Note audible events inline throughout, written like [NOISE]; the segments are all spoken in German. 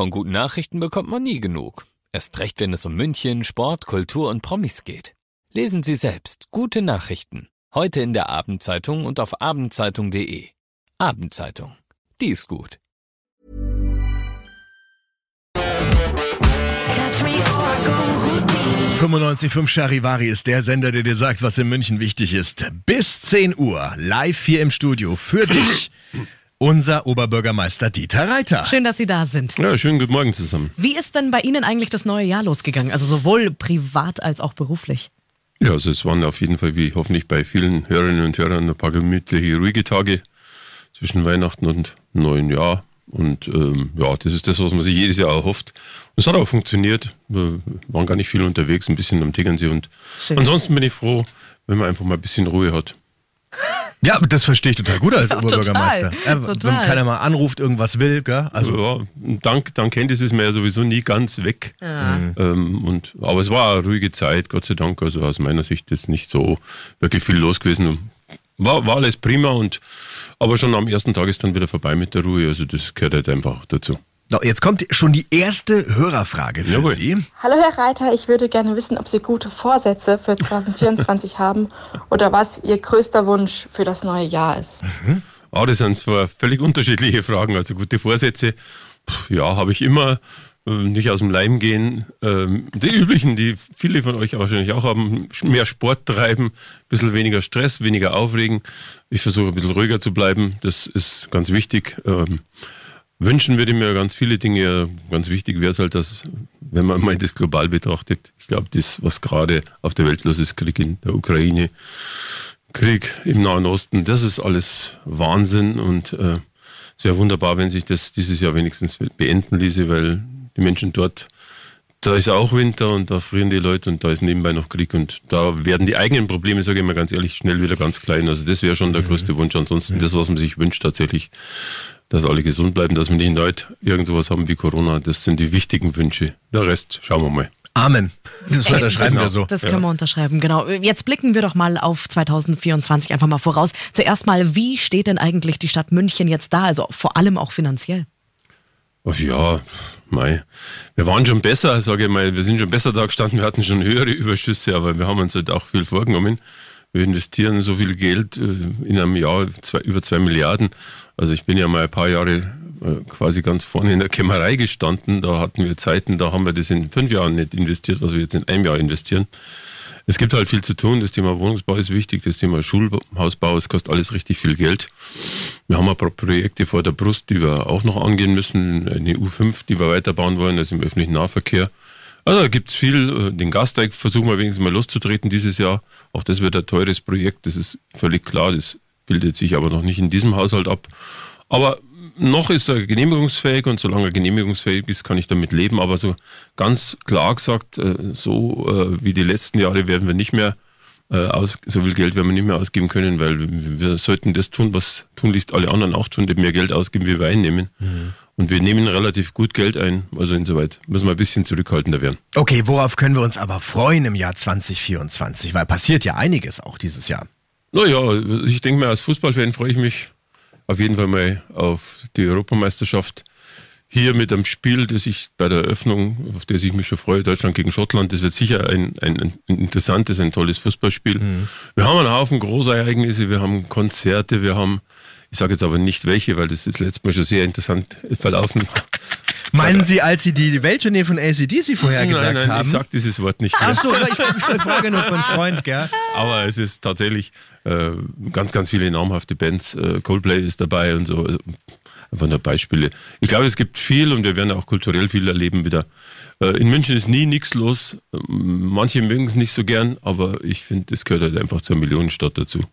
Von guten Nachrichten bekommt man nie genug. Erst recht, wenn es um München, Sport, Kultur und Promis geht. Lesen Sie selbst gute Nachrichten. Heute in der Abendzeitung und auf abendzeitung.de. Abendzeitung. Die ist gut. 95.5 Charivari ist der Sender, der dir sagt, was in München wichtig ist. Bis 10 Uhr, live hier im Studio für dich, unser Oberbürgermeister Dieter Reiter. Schön, dass Sie da sind. Ja, schönen guten Morgen zusammen. Wie ist denn bei Ihnen eigentlich das neue Jahr losgegangen? Also sowohl privat als auch beruflich? Ja, also es waren auf jeden Fall, wie hoffentlich bei vielen Hörerinnen und Hörern, ein paar gemütliche, ruhige Tage zwischen Weihnachten und neuen Jahr. Und ähm, ja, das ist das, was man sich jedes Jahr erhofft. Und es hat auch funktioniert. Wir waren gar nicht viel unterwegs, ein bisschen am Tegernsee. Und Schön. ansonsten bin ich froh, wenn man einfach mal ein bisschen Ruhe hat. Ja, das verstehe ich total gut als Ja, Oberbürgermeister. total, Ja, Wenn total. keiner mal anruft, irgendwas will, gell? Also, ja, dank, dank Handys ist man ja sowieso nie ganz weg. Ähm, und, aber es war eine ruhige Zeit, Gott sei Dank. Also aus meiner Sicht ist nicht so wirklich viel los gewesen. War, war alles prima und aber schon am ersten Tag ist dann wieder vorbei mit der Ruhe. Also das gehört halt einfach dazu. So, jetzt kommt schon die erste Hörerfrage für Jawohl. Sie. Hallo Herr Reiter, ich würde gerne wissen, ob Sie gute Vorsätze für 2024 [LAUGHS] haben oder was Ihr größter Wunsch für das neue Jahr ist. Ah, das sind zwar völlig unterschiedliche Fragen. Also gute Vorsätze, pff, ja, habe ich immer. Äh, Nicht aus dem Leim gehen. Ähm, die üblichen, die viele von euch wahrscheinlich auch haben, mehr Sport treiben, ein bisschen weniger Stress, weniger aufregen. Ich versuche ein bisschen ruhiger zu bleiben. Das ist ganz wichtig. Wünschen würde ich mir ganz viele Dinge. Ganz wichtig wäre es halt, dass, wenn man mal das global betrachtet, ich glaube, das, was gerade auf der Welt los ist, Krieg in der Ukraine, Krieg im Nahen Osten, das ist alles Wahnsinn und äh, es wäre wunderbar, wenn sich das dieses Jahr wenigstens beenden ließe, weil die Menschen dort, da ist auch Winter und da frieren die Leute und da ist nebenbei noch Krieg und da werden die eigenen Probleme, sage ich mal ganz ehrlich, schnell wieder ganz klein. Also das wäre schon der größte Wunsch. Ansonsten das, was man sich wünscht tatsächlich, dass alle gesund bleiben, dass wir nicht erneut irgend sowas haben wie Corona, das sind die wichtigen Wünsche. Der Rest schauen wir mal. Amen. Das unterschreiben genau. wir so. Das können wir unterschreiben, genau. Jetzt blicken wir doch mal auf 2024 einfach mal voraus. Zuerst mal, wie steht denn eigentlich die Stadt München jetzt da? Also vor allem auch finanziell. Ach ja, mei. Wir waren schon besser, sage ich mal. Wir sind schon besser da gestanden. Wir hatten schon höhere Überschüsse, aber wir haben uns halt auch viel vorgenommen. Wir investieren so viel Geld äh, in einem Jahr, zwei, über zwei Milliarden. Also ich bin ja mal ein paar Jahre äh, quasi ganz vorne in der Kämmerei gestanden. Da hatten wir Zeiten, da haben wir das in fünf Jahren nicht investiert, was wir jetzt in einem Jahr investieren. Es gibt halt viel zu tun. Das Thema Wohnungsbau ist wichtig, das Thema Schulhausbau, es kostet alles richtig viel Geld. Wir haben ein paar Projekte vor der Brust, die wir auch noch angehen müssen. Eine U5, die wir weiterbauen wollen, das im öffentlichen Nahverkehr. Also da gibt's viel. Den Gasteig versuchen wir wenigstens mal loszutreten dieses Jahr. Auch das wird ein teures Projekt, das ist völlig klar. Das bildet sich aber noch nicht in diesem Haushalt ab. Aber noch ist er genehmigungsfähig und solange er genehmigungsfähig ist, kann ich damit leben. Aber so ganz klar gesagt, äh, so äh, wie die letzten Jahre werden wir nicht mehr äh, aus, so viel Geld werden wir nicht mehr ausgeben können, weil wir, sollten das tun, was tunlichst alle anderen auch tun, eben mehr Geld ausgeben, wie wir einnehmen. Und wir nehmen relativ gut Geld ein, also insoweit müssen wir ein bisschen zurückhaltender werden. Okay, worauf können wir uns aber freuen im Jahr 2024? Weil passiert ja einiges auch dieses Jahr. Naja, ich denke mal, als Fußballfan freue ich mich auf jeden Fall mal auf die Europameisterschaft. Hier mit einem Spiel, das ich bei der Eröffnung, auf das ich mich schon freue, Deutschland gegen Schottland, das wird sicher ein, ein, ein interessantes, ein tolles Fußballspiel. Wir haben einen Haufen Großereignisse, wir haben Konzerte, wir haben, ich sage jetzt aber nicht welche, weil das ist letztes Mal schon sehr interessant verlaufen. Meinen Sie, als Sie die Welttournee von ACDC vorher gesagt nein, nein, haben? ich sag dieses Wort nicht mehr. Ach so, ich, ich frage nur von Freund, gell? Aber es ist tatsächlich äh, ganz, ganz viele namhafte Bands. Äh, Coldplay ist dabei und so. Also, einfach nur Beispiele. Ich glaube, es gibt viel und wir werden auch kulturell viel erleben wieder. Äh, in München ist nie nichts los. Ähm, Manche mögen es nicht so gern, aber ich finde, es gehört halt einfach zur Millionenstadt dazu.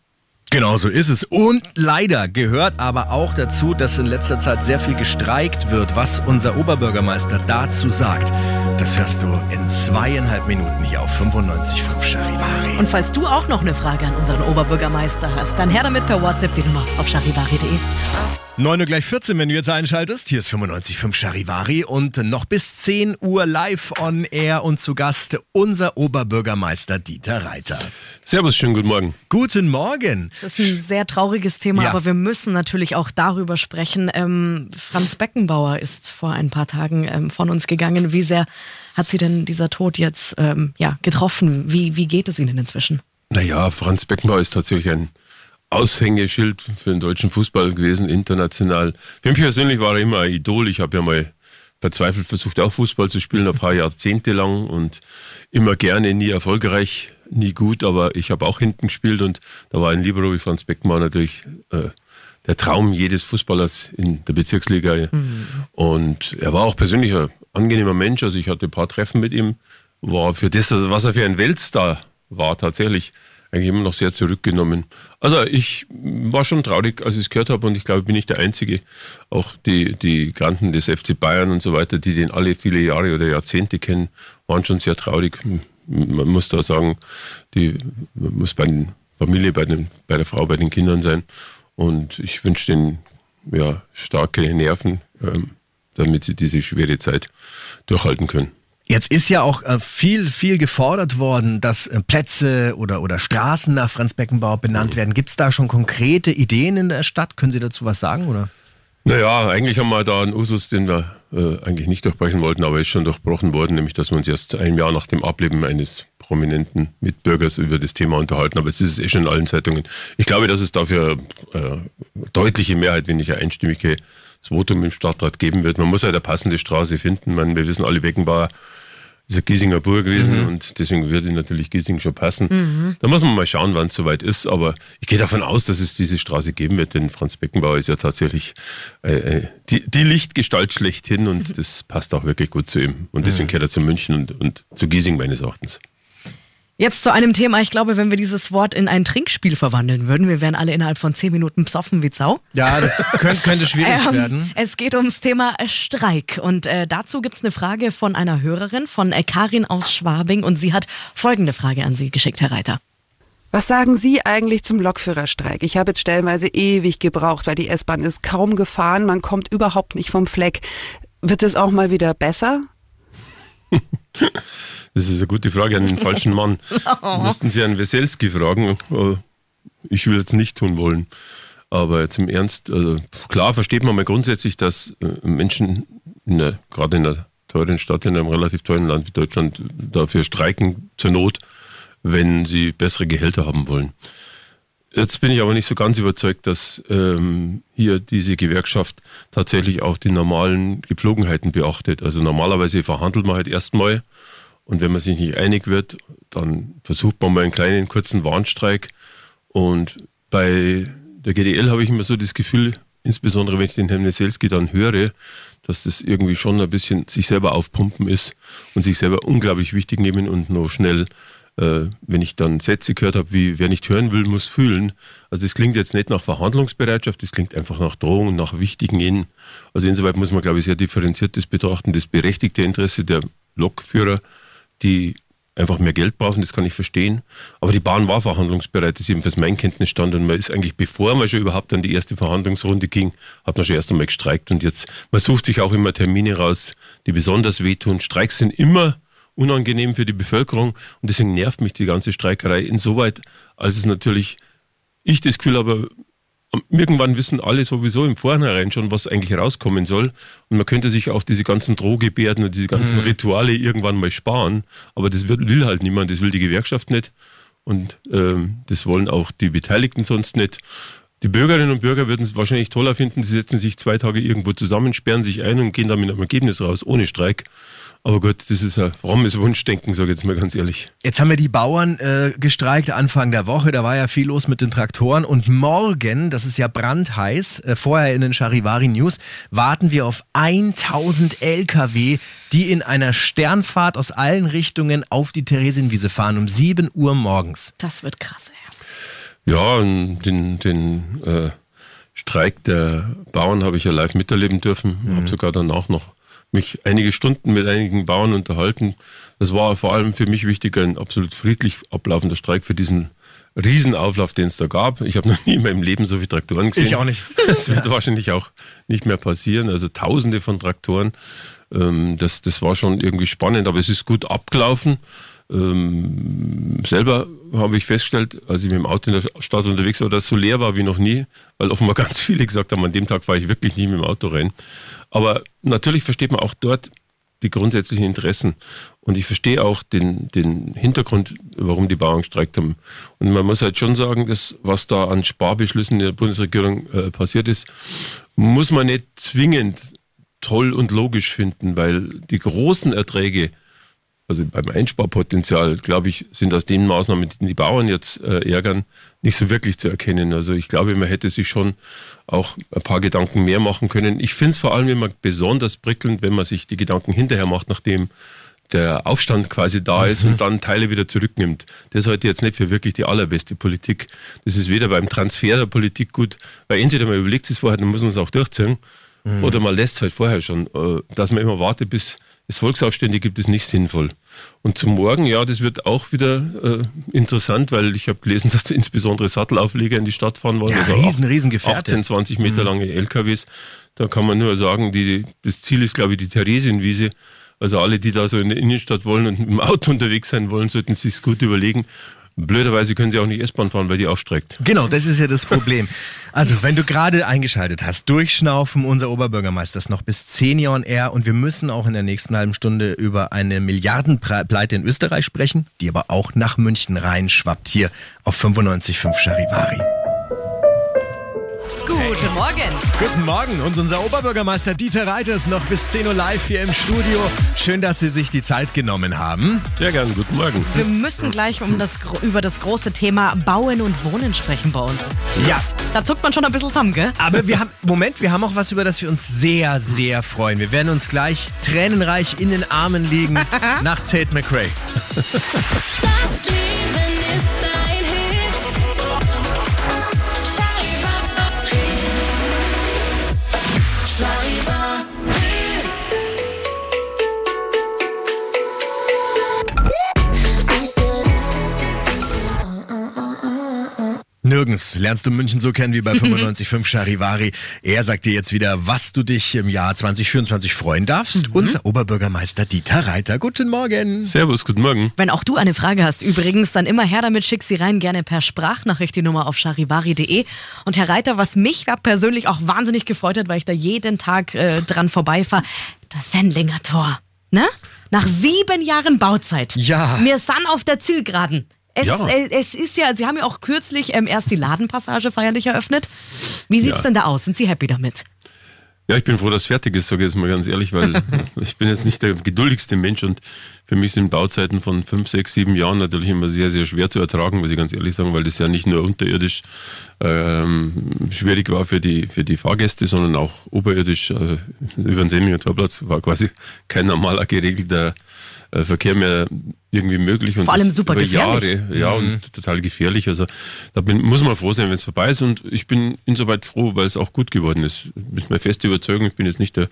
Genau so ist es. Und leider gehört aber auch dazu, dass in letzter Zeit sehr viel gestreikt wird, was unser Oberbürgermeister dazu sagt. Das hörst du in zweieinhalb Minuten hier auf 95.5 Charivari. Und falls du auch noch eine Frage an unseren Oberbürgermeister hast, dann her damit per WhatsApp die Nummer auf charivari.de. 9 Uhr gleich 14, wenn du jetzt einschaltest. Hier ist 95.5 Charivari und noch bis 10 Uhr live on air und zu Gast unser Oberbürgermeister Dieter Reiter. Servus, schönen guten Morgen. Guten Morgen. Das ist ein sehr trauriges Thema, Ja. aber wir müssen natürlich auch darüber sprechen. Ähm, Franz Beckenbauer ist vor ein paar Tagen ähm, von uns gegangen. Wie sehr hat Sie denn dieser Tod jetzt ähm, ja, getroffen? Wie, wie geht es Ihnen inzwischen? Naja, Franz Beckenbauer ist tatsächlich ein Aushängeschild für den deutschen Fußball gewesen, international. Für mich persönlich war er immer ein Idol. Ich habe ja mal verzweifelt versucht, auch Fußball zu spielen, ein paar Jahrzehnte lang und immer gerne, nie erfolgreich, nie gut, aber ich habe auch hinten gespielt und da war ein Libero wie Franz Beckenbauer natürlich äh, der Traum jedes Fußballers in der Bezirksliga. Und er war auch persönlich ein angenehmer Mensch. Also ich hatte ein paar Treffen mit ihm, war für das, was er für ein Weltstar war, tatsächlich eigentlich immer noch sehr zurückgenommen. Also ich war schon traurig, als ich es gehört habe und ich glaube, bin ich der Einzige. Auch die, die Granden des FC Bayern und so weiter, die den alle viele Jahre oder Jahrzehnte kennen, waren schon sehr traurig. Man muss da sagen, die man muss bei der Familie, bei, den, bei der Frau, bei den Kindern sein. Und ich wünsche denen ja, starke Nerven, ähm, damit sie diese schwere Zeit durchhalten können. Jetzt ist ja auch äh, viel, viel gefordert worden, dass äh, Plätze oder, oder Straßen nach Franz Beckenbauer benannt werden. Gibt es da schon konkrete Ideen in der Stadt? Können Sie dazu was sagen? Oder? Naja, eigentlich haben wir da einen Usus, den wir äh, eigentlich nicht durchbrechen wollten, aber er ist schon durchbrochen worden, nämlich dass wir uns erst ein Jahr nach dem Ableben eines prominenten Mitbürgers über das Thema unterhalten. Aber jetzt ist es eh schon in allen Zeitungen. Ich glaube, dass es dafür äh, deutliche Mehrheit, wenn nicht eine einstimmige das Votum im Stadtrat geben wird. Man muss halt eine passende Straße finden. Man, wir wissen alle, Beckenbauer ist ein Giesinger Bur gewesen und deswegen würde natürlich Giesing schon passen. Da muss man mal schauen, wann es soweit ist. Aber ich gehe davon aus, dass es diese Straße geben wird, denn Franz Beckenbauer ist ja tatsächlich äh, äh, die, die Lichtgestalt schlechthin und [LAUGHS] das passt auch wirklich gut zu ihm. Und deswegen kehrt er zu München und, und zu Giesing meines Erachtens. Jetzt zu einem Thema, ich glaube, wenn wir dieses Wort in ein Trinkspiel verwandeln würden, wir wären alle innerhalb von zehn Minuten psoffen wie Sau. Ja, das könnte, könnte schwierig Ähm, werden. Es geht ums Thema Streik. Und äh, dazu gibt's eine Frage von einer Hörerin, von äh, Karin aus Schwabing. Und sie hat folgende Frage an Sie geschickt, Herr Reiter. Was sagen Sie eigentlich zum Lokführerstreik? Ich habe jetzt stellenweise ewig gebraucht, weil die S-Bahn ist kaum gefahren, man kommt überhaupt nicht vom Fleck. Wird es auch mal wieder besser? [LAUGHS] Das ist eine gute Frage an den falschen Mann. [LAUGHS] Müssten Sie einen Weselski fragen. Äh, Ich will jetzt nicht tun wollen. Aber jetzt im Ernst, also klar versteht man mal grundsätzlich, dass äh, Menschen in der, gerade in einer teuren Stadt, in einem relativ teuren Land wie Deutschland, dafür streiken zur Not, wenn sie bessere Gehälter haben wollen. Jetzt bin ich aber nicht so ganz überzeugt, dass ähm, hier diese Gewerkschaft tatsächlich auch die normalen Gepflogenheiten beachtet. Also normalerweise verhandelt man halt erstmal und wenn man sich nicht einig wird, dann versucht man mal einen kleinen, kurzen Warnstreik. Und bei der GDL habe ich immer so das Gefühl, insbesondere wenn ich den Herrn Neselski dann höre, dass das irgendwie schon ein bisschen sich selber aufpumpen ist und sich selber unglaublich wichtig nehmen und noch schnell äh, wenn ich dann Sätze gehört habe, wie wer nicht hören will, muss fühlen. Also das klingt jetzt nicht nach Verhandlungsbereitschaft, das klingt einfach nach Drohung, nach wichtigen Innen. Also insoweit muss man, glaube ich, sehr differenziert das betrachten. Das berechtigte Interesse der Lokführer, die einfach mehr Geld brauchen, das kann ich verstehen. Aber die Bahn war verhandlungsbereit, das ist jedenfalls mein Kenntnisstand. Und man ist eigentlich, bevor man schon überhaupt an die erste Verhandlungsrunde ging, hat man schon erst einmal gestreikt. Und jetzt, man sucht sich auch immer Termine raus, die besonders wehtun. Streiks sind immer unangenehm für die Bevölkerung und deswegen nervt mich die ganze Streikerei insoweit, als es natürlich, ich das Gefühl habe, irgendwann wissen alle sowieso im Vornherein schon, was eigentlich rauskommen soll. Und man könnte sich auch diese ganzen Drohgebärden und diese ganzen Rituale irgendwann mal sparen. Aber das will halt niemand, das will die Gewerkschaft nicht. Und ähm, das wollen auch die Beteiligten sonst nicht. Die Bürgerinnen und Bürger würden es wahrscheinlich toller finden, sie setzen sich zwei Tage irgendwo zusammen, sperren sich ein und gehen dann mit einem Ergebnis raus, ohne Streik. Aber gut, das ist ein frommes Wunschdenken, sage ich jetzt mal ganz ehrlich. Jetzt haben wir die Bauern äh, gestreikt Anfang der Woche. Da war ja viel los mit den Traktoren. Und morgen, das ist ja brandheiß, äh, vorher in den Charivari News, warten wir auf 1000 LKW, die in einer Sternfahrt aus allen Richtungen auf die Theresienwiese fahren um 7 Uhr morgens. Das wird krass, ey. Ja, und den, den äh, Streik der Bauern habe ich ja live miterleben dürfen. Ich habe sogar danach noch mich einige Stunden mit einigen Bauern unterhalten. Das war vor allem für mich wichtig, ein absolut friedlich ablaufender Streik für diesen Riesenauflauf, den es da gab. Ich habe [LAUGHS] noch nie in meinem Leben so viele Traktoren gesehen. Ich auch nicht. [LAUGHS] Das wird wahrscheinlich auch nicht mehr passieren. Also tausende von Traktoren. Ähm, das, das war schon irgendwie spannend, aber es ist gut abgelaufen. Ähm, selber habe ich festgestellt, als ich mit dem Auto in der Stadt unterwegs war, dass es so leer war wie noch nie, weil offenbar [LAUGHS] ganz viele gesagt haben, an dem Tag fahre ich wirklich nie mit dem Auto rein. Aber natürlich versteht man auch dort die grundsätzlichen Interessen. Und ich verstehe auch den, den Hintergrund, warum die Bauern gestreikt haben. Und man muss halt schon sagen, dass was da an Sparbeschlüssen in der Bundesregierung äh, passiert ist, muss man nicht zwingend toll und logisch finden, weil die großen Erträge, also beim Einsparpotenzial, glaube ich, sind aus den Maßnahmen, die die Bauern jetzt äh, ärgern, nicht so wirklich zu erkennen. Also ich glaube, man hätte sich schon auch ein paar Gedanken mehr machen können. Ich finde es vor allem immer besonders prickelnd, wenn man sich die Gedanken hinterher macht, nachdem der Aufstand quasi da ist mhm. und dann Teile wieder zurücknimmt. Das halte ich jetzt nicht für wirklich die allerbeste Politik. Das ist weder beim Transfer der Politik gut, weil entweder man überlegt es vorher, dann muss man es auch durchziehen, mhm. oder man lässt es halt vorher schon. Äh, dass man immer wartet, bis es Volksaufstände gibt, ist nicht sinnvoll. Und zum Morgen, ja, das wird auch wieder äh, interessant, weil ich habe gelesen, [LAUGHS] dass insbesondere Sattelaufleger in die Stadt fahren wollen. Ja, also riesen, riesen Gefährte. 18, 20 Meter mhm. lange LKWs. Da kann man nur sagen, die, das Ziel ist, glaube ich, die Theresienwiese. Also alle, die da so in der Innenstadt wollen und mit dem Auto [LAUGHS] unterwegs sein wollen, sollten sich gut überlegen, Blöderweise können sie auch nicht S-Bahn fahren, weil die ausstreckt. Genau, das ist ja das Problem. Also, wenn du gerade eingeschaltet hast, durchschnaufen, unser Oberbürgermeister ist noch bis 10 Jahren er und wir müssen auch in der nächsten halben Stunde über eine Milliardenpleite in Österreich sprechen, die aber auch nach München reinschwappt hier auf 95.5 Charivari. Guten Morgen. Guten Morgen und unser Oberbürgermeister Dieter Reiters noch bis 10 Uhr live hier im Studio. Schön, dass Sie sich die Zeit genommen haben. Sehr gern, guten Morgen. Wir müssen gleich um das, über das große Thema Bauen und Wohnen sprechen bei uns. Ja. Da zuckt man schon ein bisschen zusammen, gell? Aber wir haben, Moment, wir haben auch was, über das wir uns sehr, sehr freuen. Wir werden uns gleich tränenreich in den Armen liegen [LAUGHS] nach Tate McRae. Das Leben ist Nirgends lernst du München so kennen wie bei [LAUGHS] 95.5 Charivari. Er sagt dir jetzt wieder, was du dich im Jahr 2024 freuen darfst. Unser Oberbürgermeister Dieter Reiter. Guten Morgen. Servus, guten Morgen. Wenn auch du eine Frage hast, übrigens, dann immer her damit, schick sie rein, gerne per Sprachnachricht die Nummer auf charivari.de. Und Herr Reiter, was mich persönlich auch wahnsinnig gefreut hat, weil ich da jeden Tag äh, dran vorbeifahre, das Sendlinger Tor. Ne? Nach sieben Jahren Bauzeit. Ja. Wir sind auf der Zielgeraden. Es, Ja. äh, es ist ja, Sie haben ja auch kürzlich ähm, erst die Ladenpassage feierlich eröffnet. Wie sieht's Ja. denn da aus? Sind Sie happy damit? Ja, ich bin froh, dass es fertig ist, sage ich jetzt mal ganz ehrlich, weil [LAUGHS] ich bin jetzt nicht der geduldigste Mensch und für mich sind Bauzeiten von fünf, sechs, sieben Jahren natürlich immer sehr, sehr schwer zu ertragen, muss ich ganz ehrlich sagen, weil das ja nicht nur unterirdisch ähm, schwierig war für die, für die Fahrgäste, sondern auch oberirdisch äh, über den Sendlinger Torplatz war quasi kein normaler geregelter äh, Verkehr mehr irgendwie möglich. Und Vor allem super über gefährlich. Jahre, ja, und total gefährlich. Also da bin, muss man froh sein, wenn es vorbei ist. Und ich bin insoweit froh, weil es auch gut geworden ist. Das ist meine feste Überzeugung. Ich bin jetzt nicht der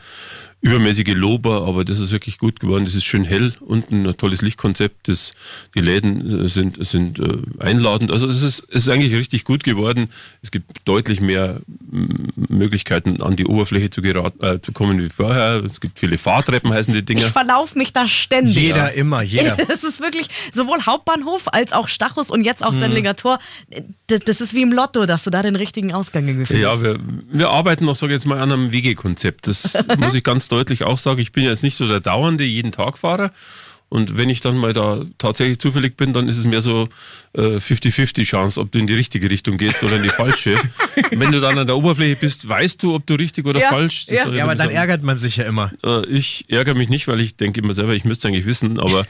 übermäßige Lober, aber das ist wirklich gut geworden. Das ist schön hell und ein tolles Lichtkonzept. Das, die Läden äh, sind, sind äh, einladend. Also es ist, es ist eigentlich richtig gut geworden. Es gibt deutlich mehr Möglichkeiten, an die Oberfläche zu, gerat, äh, zu kommen wie vorher. Es gibt viele Fahrtreppen, heißen die Dinger. Ich verlaufe mich da ständig. Jeder, immer, jeder. [LAUGHS] Das ist wirklich sowohl Hauptbahnhof als auch Stachus und jetzt auch Sendlinger Tor. Das ist wie im Lotto, dass du da den richtigen Ausgang irgendwie findest. Ja, wir, wir arbeiten noch, sage ich jetzt mal, an einem Wegekonzept. Das [LAUGHS] muss ich ganz deutlich auch sagen. Ich bin jetzt nicht so der dauernde jeden Tag Fahrer. Und wenn ich dann mal da tatsächlich zufällig bin, dann ist es mehr so äh, 50-50 Chance, ob du in die richtige Richtung gehst oder in die falsche. [LAUGHS] wenn du dann an der Oberfläche bist, weißt du, ob du richtig oder Ja, falsch. Das ja. Ja, aber dann sagen. ärgert man sich ja immer. Äh, Ich ärgere mich nicht, weil ich denke immer selber, ich müsste eigentlich wissen, aber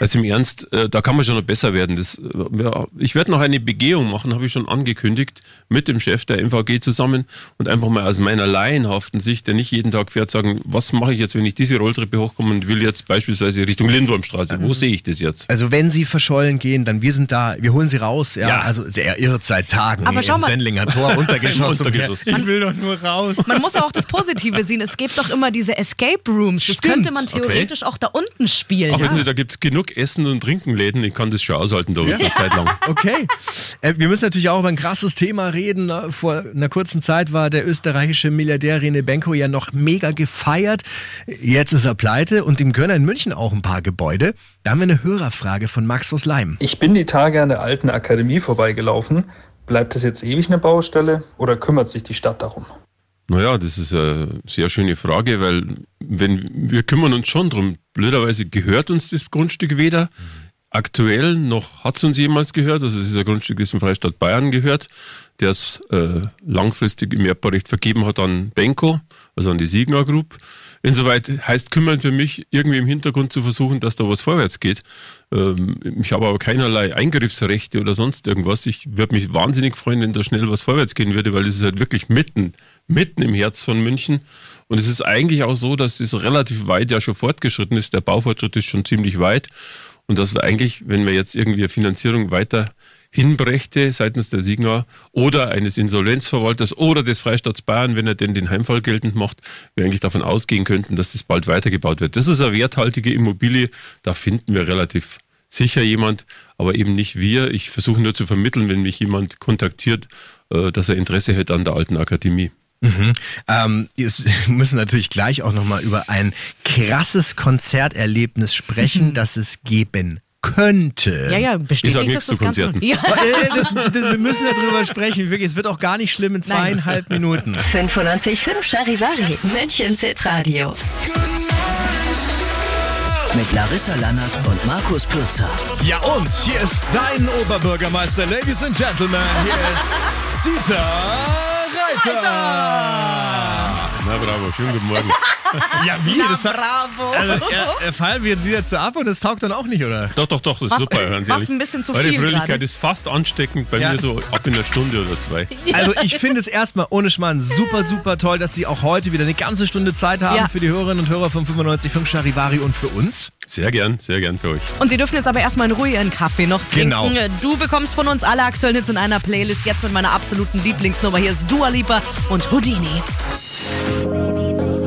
jetzt [LAUGHS] im Ernst, äh, da kann man schon noch besser werden. Das, äh, ja, ich werde noch eine Begehung machen, habe ich schon angekündigt, mit dem Chef der MVG zusammen und einfach mal aus meiner laienhaften Sicht, der nicht jeden Tag fährt, sagen, was mache ich jetzt, wenn ich diese Rolltreppe hochkomme und will jetzt beispielsweise Richtung Lindwurm Wilhelmstraße. Wo sehe ich das jetzt? Also wenn sie verschollen gehen, dann wir sind da, wir holen sie raus. Ja, Ja. also er irrt seit Tagen Aber schau im mal- Sendlinger Tor [LAUGHS] untergeschossen. Untergeschoss. Ich will doch nur raus. Man muss ja auch das Positive sehen. Es gibt doch immer diese Escape Rooms. Das Stimmt. könnte man theoretisch auch da unten spielen. Auch ja. wenn Sie, da gibt es genug Essen und Trinkenläden, ich kann das schon aushalten da eine Zeit lang. [LAUGHS] Okay. Äh, wir müssen natürlich auch über ein krasses Thema reden. Vor einer kurzen Zeit war der österreichische Milliardär Rene Benko ja noch mega gefeiert. Jetzt ist er pleite und ihm gehören in München auch ein paar Gebäude. Da haben wir eine Hörerfrage von Max aus Leim. Ich bin die Tage an der alten Akademie vorbeigelaufen. Bleibt es jetzt ewig eine Baustelle oder kümmert sich die Stadt darum? Naja, das ist eine sehr schöne Frage, weil wenn wir kümmern uns schon drum. Blöderweise gehört uns das Grundstück weder. Aktuell noch hat es uns jemals gehört. Also es ist ein Grundstück, das im Freistaat Bayern gehört, der es äh, langfristig im Erbbaurecht vergeben hat an Benko, also an die Siegner Group. Insoweit heißt kümmern für mich, irgendwie im Hintergrund zu versuchen, dass da was vorwärts geht. Ähm, ich habe aber keinerlei Eingriffsrechte oder sonst irgendwas. Ich würde mich wahnsinnig freuen, wenn da schnell was vorwärts gehen würde, weil es ist halt wirklich mitten, mitten im Herz von München. Und es ist eigentlich auch so, dass es relativ weit ja schon fortgeschritten ist. Der Baufortschritt ist schon ziemlich weit. Und dass wir eigentlich, wenn wir jetzt irgendwie Finanzierung weiter hinbrächte seitens der Signa oder eines Insolvenzverwalters oder des Freistaats Bayern, wenn er denn den Heimfall geltend macht, wir eigentlich davon ausgehen könnten, dass das bald weitergebaut wird. Das ist eine werthaltige Immobilie, da finden wir relativ sicher jemand, aber eben nicht wir. Ich versuche nur zu vermitteln, wenn mich jemand kontaktiert, äh, dass er Interesse hätte an der alten Akademie. Ähm, jetzt [LAUGHS] müssen natürlich gleich auch nochmal über ein krasses Konzerterlebnis sprechen, [LAUGHS] das es geben könnte. ja, ja, Ich sag bestätigt nichts das das zu Ganze. Ja. Äh, Das, das, wir müssen darüber sprechen. Wirklich, es wird auch gar nicht schlimm in zweieinhalb Minuten. 95.5 Charivari, Münchens Hitradio. Mit Larissa Lannert und Markus Pürzer. Ja und hier ist dein Oberbürgermeister, Ladies and Gentlemen. Hier ist Dieter Reiter. Na bravo, schönen guten Morgen. [LAUGHS] Ja, wie? das hat, Bravo. also, er, er fallen wir jetzt wieder zu ab und es taugt dann auch nicht, oder? Doch, doch, doch, das ist Was- super, hören Sie was ehrlich. ein bisschen zu Eure viel Fröhlichkeit gerade. ist fast ansteckend, bei Ja. mir so ab in einer Stunde oder zwei. [LAUGHS] Also ich finde es erstmal ohne Schmarrn super, super toll, dass Sie auch heute wieder eine ganze Stunde Zeit haben Ja. für die Hörerinnen und Hörer von 95.5 Charivari und für uns. Sehr gern, sehr gern für euch. Und Sie dürfen jetzt aber erstmal in Ruhe Ihren Kaffee noch trinken. Genau. Du bekommst von uns alle aktuellen Hits in einer Playlist. Jetzt mit meiner absoluten Lieblingsnummer. Hier ist Dua Lipa und Houdini. Bye.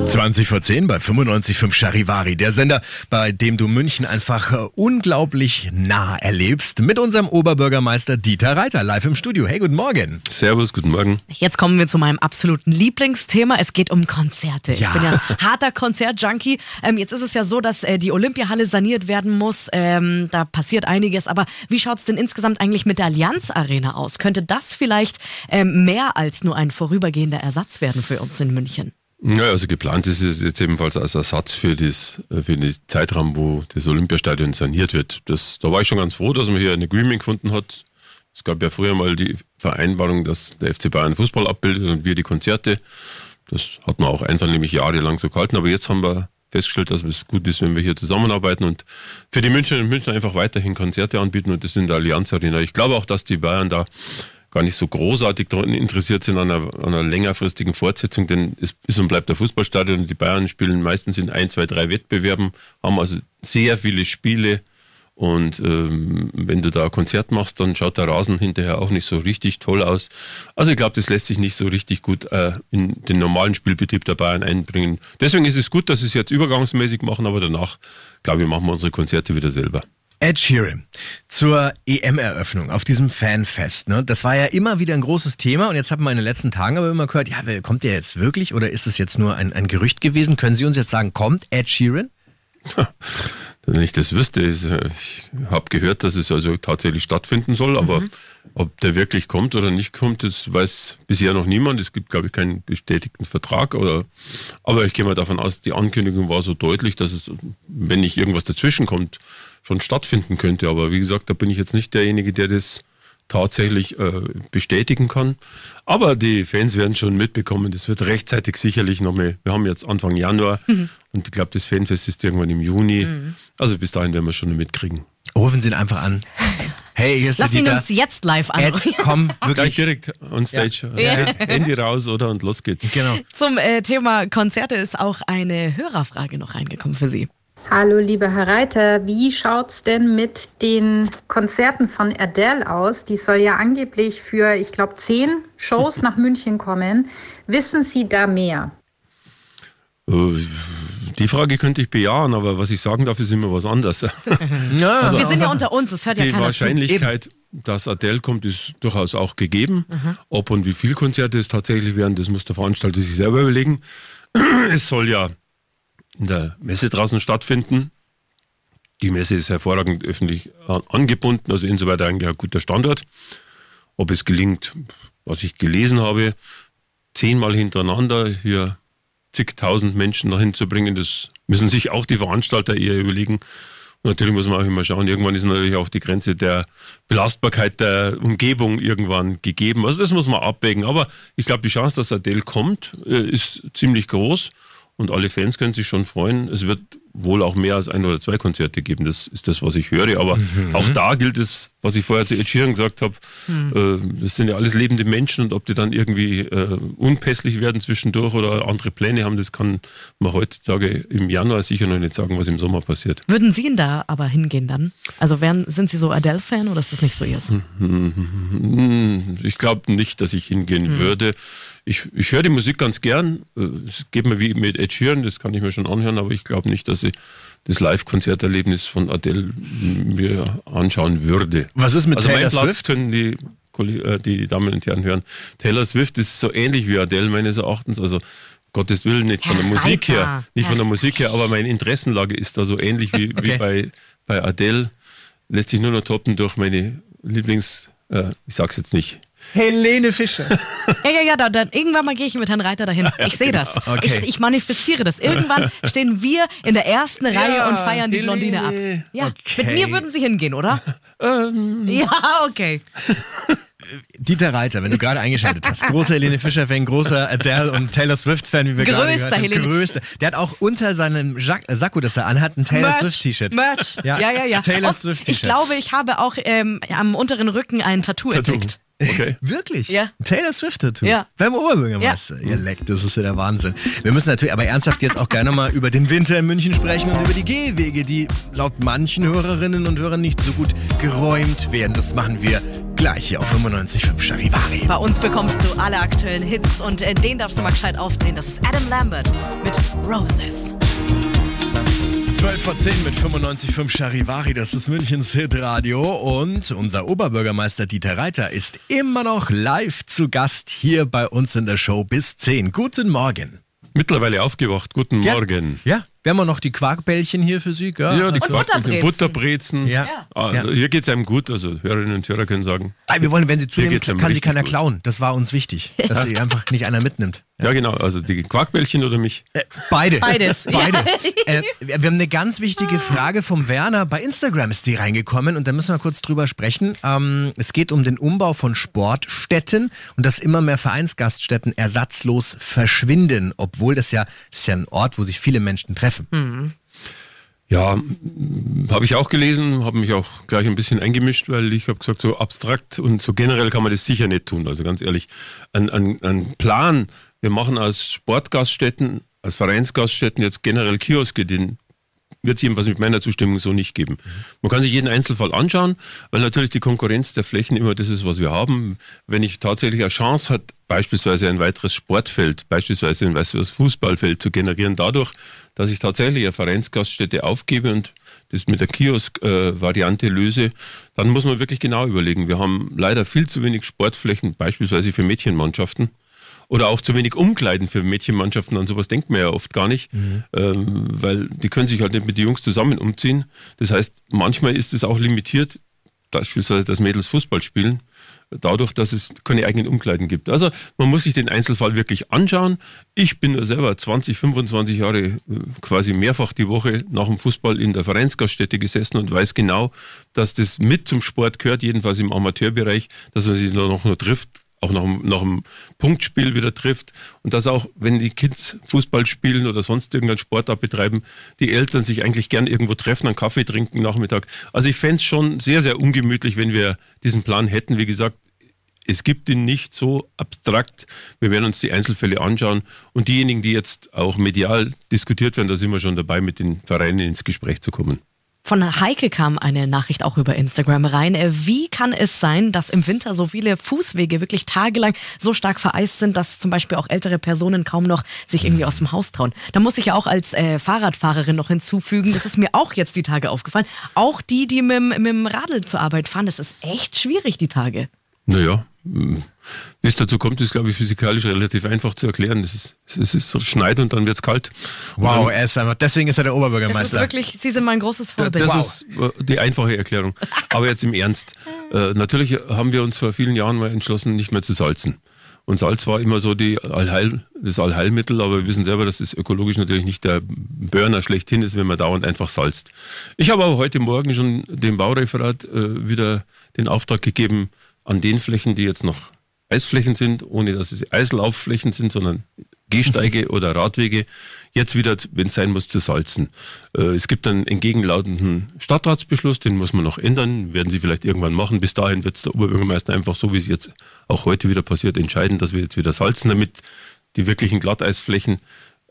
20 vor 10 bei 95.5 Charivari, der Sender, bei dem du München einfach äh, unglaublich nah erlebst, mit unserem Oberbürgermeister Dieter Reiter, live im Studio. Hey, guten Morgen. Servus, guten Morgen. Jetzt kommen wir zu meinem absoluten Lieblingsthema. Es geht um Konzerte. Ja. Ich bin ja [LAUGHS] harter Konzertjunkie. Ähm, jetzt ist es ja so, dass äh, die Olympiahalle saniert werden muss. Ähm, da passiert einiges. Aber wie schaut es denn insgesamt eigentlich mit der Allianz Arena aus? Könnte das vielleicht ähm, mehr als nur ein vorübergehender Ersatz werden für uns in München? Ja, also geplant ist es jetzt ebenfalls als Ersatz für, das, äh, für den Zeitraum, wo das Olympiastadion saniert wird. Das, da war ich schon ganz froh, dass man hier ein Agreement gefunden hat. Es gab ja früher mal die Vereinbarung, dass der FC Bayern Fußball abbildet und wir die Konzerte. Das hat man auch einfach nämlich jahrelang so gehalten, aber jetzt haben wir festgestellt, dass es gut ist, wenn wir hier zusammenarbeiten und für die Münchner und Münchner einfach weiterhin Konzerte anbieten und das in der Allianz Arena. Ich glaube auch, dass die Bayern da gar nicht so großartig daran interessiert sind an einer, an einer längerfristigen Fortsetzung, denn es ist und bleibt der Fußballstadion die Bayern spielen meistens in ein, zwei, drei Wettbewerben, haben also sehr viele Spiele und ähm, wenn du da ein Konzert machst, dann schaut der Rasen hinterher auch nicht so richtig toll aus. Also ich glaube, das lässt sich nicht so richtig gut äh, in den normalen Spielbetrieb der Bayern einbringen. Deswegen ist es gut, dass sie es jetzt übergangsmäßig machen, aber danach, glaube ich, machen wir unsere Konzerte wieder selber. Ed Sheeran zur EM-Eröffnung auf diesem Fanfest. Ne? Das war ja immer wieder ein großes Thema und jetzt haben wir in den letzten Tagen aber immer gehört, ja, kommt der jetzt wirklich oder ist es jetzt nur ein, ein Gerücht gewesen? Können Sie uns jetzt sagen, kommt Ed Sheeran? Wenn ich das wüsste, äh, ich habe gehört, dass es also tatsächlich stattfinden soll, aber ob der wirklich kommt oder nicht kommt, das weiß bisher noch niemand. Es gibt, glaube ich, keinen bestätigten Vertrag. Oder, aber ich gehe mal davon aus, die Ankündigung war so deutlich, dass es, wenn nicht irgendwas dazwischen kommt, schon stattfinden könnte. Aber wie gesagt, da bin ich jetzt nicht derjenige, der das tatsächlich äh, bestätigen kann. Aber die Fans werden schon mitbekommen, das wird rechtzeitig sicherlich noch mehr. Wir haben jetzt Anfang Januar und ich glaube, das Fanfest ist irgendwann im Juni. Also bis dahin werden wir schon mitkriegen. Rufen Sie ihn einfach an. [LAUGHS] Hey, hier ist Lass ihn uns jetzt live Ed, anrufen. komm, [LAUGHS] Gleich wirklich. direkt on stage. Ja. Handy raus, oder? Und los geht's. Genau. Zum äh, Thema Konzerte ist auch eine Hörerfrage noch reingekommen für Sie. Hallo, lieber Herr Reiter. Wie schaut's denn mit den Konzerten von Adele aus? Die soll ja angeblich für, ich glaube, zehn Shows [LAUGHS] nach München kommen. Wissen Sie da mehr? Die Frage könnte ich bejahen, aber was ich sagen darf, ist immer was anderes. [LAUGHS] ja, also, wir sind ja unter uns, das hört ja die keiner Wahrscheinlichkeit, zu. dass Adele kommt, ist durchaus auch gegeben. Mhm. Ob und wie viele Konzerte es tatsächlich werden, das muss der Veranstalter sich selber überlegen. [CLEARS THROAT] es soll ja in der Messe draußen stattfinden. Die Messe ist hervorragend öffentlich angebunden, also insoweit eigentlich ein guter Standort. Ob es gelingt, was ich gelesen habe, zehnmal hintereinander hier zigtausend Menschen dahin zu bringen, das müssen sich auch die Veranstalter eher überlegen. Und natürlich muss man auch immer schauen, irgendwann ist natürlich auch die Grenze der Belastbarkeit der Umgebung irgendwann gegeben. Also das muss man abwägen. Aber ich glaube, die Chance, dass Adele kommt, äh, ist ziemlich groß. Und alle Fans können sich schon freuen. Es wird wohl auch mehr als ein oder zwei Konzerte geben. Das ist das, was ich höre. Aber mhm. auch da gilt es, was ich vorher zu Ed Sheeran gesagt habe. Mhm. Äh, das sind ja alles lebende Menschen und ob die dann irgendwie äh, unpässlich werden zwischendurch oder andere Pläne haben, das kann man heutzutage im Januar sicher noch nicht sagen, was im Sommer passiert. Würden Sie denn da aber hingehen dann? Also wären, sind Sie so Adele-Fan oder ist das nicht so Ihres? Ich glaube nicht, dass ich hingehen mhm. würde. Ich, ich höre die Musik ganz gern. Äh, es geht mir wie mit Ed Sheeran, das kann ich mir schon anhören, aber ich glaube nicht, dass ich das Live-Konzerterlebnis von Adele mir anschauen würde. Was ist mit also Taylor Swift? Also Platz können die, äh, die Damen und Herren hören. Taylor Swift ist so ähnlich wie Adele meines Erachtens. Also Gottes Willen nicht von der Musik her, nicht von der Musik her, aber meine Interessenlage ist da so ähnlich wie, okay. wie bei, bei Adele. Lässt sich nur noch toppen durch meine Lieblings, äh, ich sag's jetzt nicht, Helene Fischer. Ja, ja, ja, dann, dann irgendwann mal gehe ich mit Herrn Reiter dahin. [LAUGHS] Ich sehe genau. das. Okay. Ich, ich, manifestiere das. Irgendwann stehen wir in der ersten Reihe ja, und feiern die Blondine ab. Ja, okay. mit mir würden Sie hingehen, oder? [LAUGHS] Ähm. Ja, okay. [LAUGHS] Dieter Reiter, wenn du gerade eingeschaltet hast, großer Helene Fischer-Fan, großer Adele und Taylor Swift-Fan, wie wir Größter gerade gehört haben. Helene. Größter. Der hat auch unter seinem Jack äh, Sakko, das er anhat, ein Taylor Swift-T-Shirt. Merch. Ja, ja, ja. ja. Taylor Swift-T-Shirt. Ich glaube, ich habe auch ähm, am unteren Rücken ein Tattoo, Tattoo. entdeckt. Okay. [LAUGHS] Wirklich? Ja. Taylor Swift-Tattoo? Ja. Beim Oberbürgermeister? Ja. Ihr leckt, das ist ja der Wahnsinn. Wir müssen natürlich aber ernsthaft jetzt auch gerne mal über den Winter in München sprechen und über die Gehwege, die laut manchen Hörerinnen und Hörern nicht so gut geräumt werden. Das machen wir gleich hier auf 95.5 Charivari. Bei uns bekommst du alle aktuellen Hits und äh, den darfst du mal gescheit aufdrehen. Das ist Adam Lambert mit Roses. 12 vor 10 mit 95.5 Charivari, das ist Münchens Hitradio und unser Oberbürgermeister Dieter Reiter ist immer noch live zu Gast hier bei uns in der Show bis 10. Guten Morgen. Mittlerweile aufgewacht, guten ja. Morgen. Ja, wir haben noch die Quarkbällchen hier für Sie, gell? Ja, die und Quarkbällchen, Butterbrezen. Ja. Ah, ja. Hier geht es einem gut, also Hörerinnen und Hörer können sagen. Nein, wir wollen, wenn Sie zunehmen, kann Sie keiner gut. klauen. Das war uns wichtig, dass [LAUGHS] Sie einfach nicht einer mitnimmt. Ja. ja, genau. Also die Quarkbällchen oder mich? Äh, beide. Beides. [LAUGHS] Beide. äh, wir haben eine ganz wichtige Frage vom Werner. Bei Instagram ist die reingekommen und da müssen wir kurz drüber sprechen. Ähm, es geht um den Umbau von Sportstätten und dass immer mehr Vereinsgaststätten ersatzlos verschwinden, obwohl das ja, das ist ja ein Ort, wo sich viele Menschen treffen. Mhm. Ja, habe ich auch gelesen, habe mich auch gleich ein bisschen eingemischt, weil ich habe gesagt, so abstrakt und so generell kann man das sicher nicht tun. Also ganz ehrlich, ein, ein, ein Plan, wir machen als Sportgaststätten, als Vereinsgaststätten jetzt generell Kioske, den wird es jedenfalls mit meiner Zustimmung so nicht geben. Man kann sich jeden Einzelfall anschauen, weil natürlich die Konkurrenz der Flächen immer das ist, was wir haben. Wenn ich tatsächlich eine Chance hat, beispielsweise ein weiteres Sportfeld, beispielsweise ein weiteres Fußballfeld zu generieren, dadurch, dass ich tatsächlich eine Vereinsgaststätte aufgebe und das mit der Kiosk-Variante löse, dann muss man wirklich genau überlegen. Wir haben leider viel zu wenig Sportflächen, beispielsweise für Mädchenmannschaften oder auch zu wenig Umkleiden für Mädchenmannschaften. An sowas denkt man ja oft gar nicht, mhm. ähm, weil die können sich halt nicht mit den Jungs zusammen umziehen. Das heißt, manchmal ist es auch limitiert, beispielsweise, dass Mädels Fußball spielen, dadurch, dass es keine eigenen Umkleiden gibt. Also man muss sich den Einzelfall wirklich anschauen. Ich bin ja selber 20, 25 Jahre äh, quasi mehrfach die Woche nach dem Fußball in der Vereinsgaststätte gesessen und weiß genau, dass das mit zum Sport gehört, jedenfalls im Amateurbereich, dass man sich noch nur trifft, auch nach, nach einem Punktspiel wieder trifft und dass auch, wenn die Kids Fußball spielen oder sonst irgendeinen Sportart betreiben, die Eltern sich eigentlich gern irgendwo treffen, einen Kaffee trinken Nachmittag. Also ich fände es schon sehr, sehr ungemütlich, wenn wir diesen Plan hätten. Wie gesagt, Es gibt ihn nicht so abstrakt. Wir werden uns die Einzelfälle anschauen und diejenigen, die jetzt auch medial diskutiert werden, da sind wir schon dabei, mit den Vereinen ins Gespräch zu kommen. Von Heike kam eine Nachricht auch über Instagram rein. Äh, wie kann es sein, dass im Winter so viele Fußwege wirklich tagelang so stark vereist sind, dass zum Beispiel auch ältere Personen kaum noch sich irgendwie aus dem Haus trauen? Da muss ich ja auch als äh, Fahrradfahrerin noch hinzufügen, das ist mir auch jetzt die Tage aufgefallen. Auch die, die mit, mit dem Radl zur Arbeit fahren, das ist echt schwierig, die Tage. Naja, wie es dazu kommt, ist, glaube ich, physikalisch relativ einfach zu erklären. Es ist, es ist so schneit und dann wird es kalt. Wow, er ist einfach, deswegen ist er der Oberbürgermeister. Das ist wirklich, Sie sind mein großes Vorbild. Das wow. ist äh, die einfache Erklärung. Aber jetzt im Ernst. [LAUGHS] Äh, natürlich haben wir uns vor vielen Jahren mal entschlossen, nicht mehr zu salzen. Und Salz war immer so die Allheil, das Allheilmittel, aber wir wissen selber, dass es ökologisch natürlich nicht der Burner schlechthin ist, wenn man dauernd einfach salzt. Ich habe aber heute Morgen schon dem Baureferat äh, wieder den Auftrag gegeben, an den Flächen, die jetzt noch Eisflächen sind, ohne dass es Eislaufflächen sind, sondern Gehsteige [LAUGHS] oder Radwege, jetzt wieder, wenn es sein muss, zu salzen. Äh, es gibt einen entgegenlautenden Stadtratsbeschluss, den muss man noch ändern, werden sie vielleicht irgendwann machen. Bis dahin wird es der Oberbürgermeister einfach so, wie es jetzt auch heute wieder passiert, entscheiden, dass wir jetzt wieder salzen, damit die wirklichen Glatteisflächen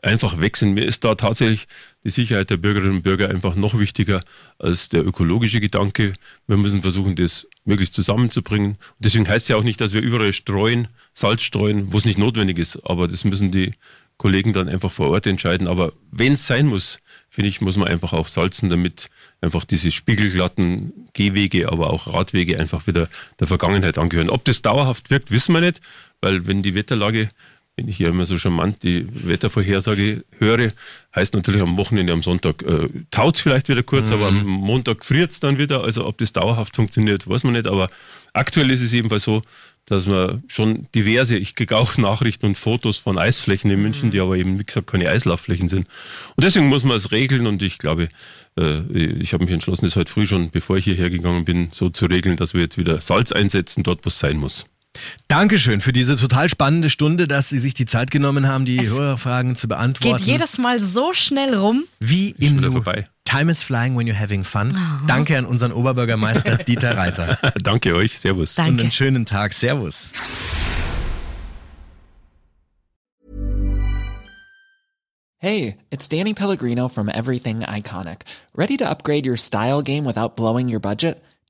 einfach weg. Mir ist da tatsächlich die Sicherheit der Bürgerinnen und Bürger einfach noch wichtiger als der ökologische Gedanke. Wir müssen versuchen, das möglichst zusammenzubringen. Und deswegen heißt es ja auch nicht, dass wir überall streuen, Salz streuen, wo es nicht notwendig ist. Aber das müssen die Kollegen dann einfach vor Ort entscheiden. Aber wenn es sein muss, finde ich, muss man einfach auch salzen, damit einfach diese spiegelglatten Gehwege, aber auch Radwege einfach wieder der Vergangenheit angehören. Ob das dauerhaft wirkt, wissen wir nicht, weil wenn die Wetterlage wenn ich hier immer so charmant die Wettervorhersage höre, heißt natürlich am Wochenende, am Sonntag äh, taut es vielleicht wieder kurz, mhm. aber am Montag friert es dann wieder. Also ob das dauerhaft funktioniert, weiß man nicht. Aber aktuell ist es jedenfalls so, dass man schon diverse, ich kriege auch Nachrichten und Fotos von Eisflächen in München, mhm. die aber eben, wie gesagt, keine Eislaufflächen sind. Und deswegen muss man es regeln und ich glaube, äh, ich habe mich entschlossen, das heute früh schon, bevor ich hierher gegangen bin, so zu regeln, dass wir jetzt wieder Salz einsetzen, dort wo es sein muss. Dankeschön für diese total spannende Stunde, dass Sie sich die Zeit genommen haben, die es Hörerfragen zu beantworten. Geht jedes Mal so schnell rum. Wie im Nu. Vorbei. Time is flying when you're having fun. Oh. Danke an unseren Oberbürgermeister [LAUGHS] Dieter Reiter. Danke euch. Servus. Danke. Und einen schönen Tag. Servus. Hey, it's Danny Pellegrino from Everything Iconic. Ready to upgrade your style game without blowing your budget?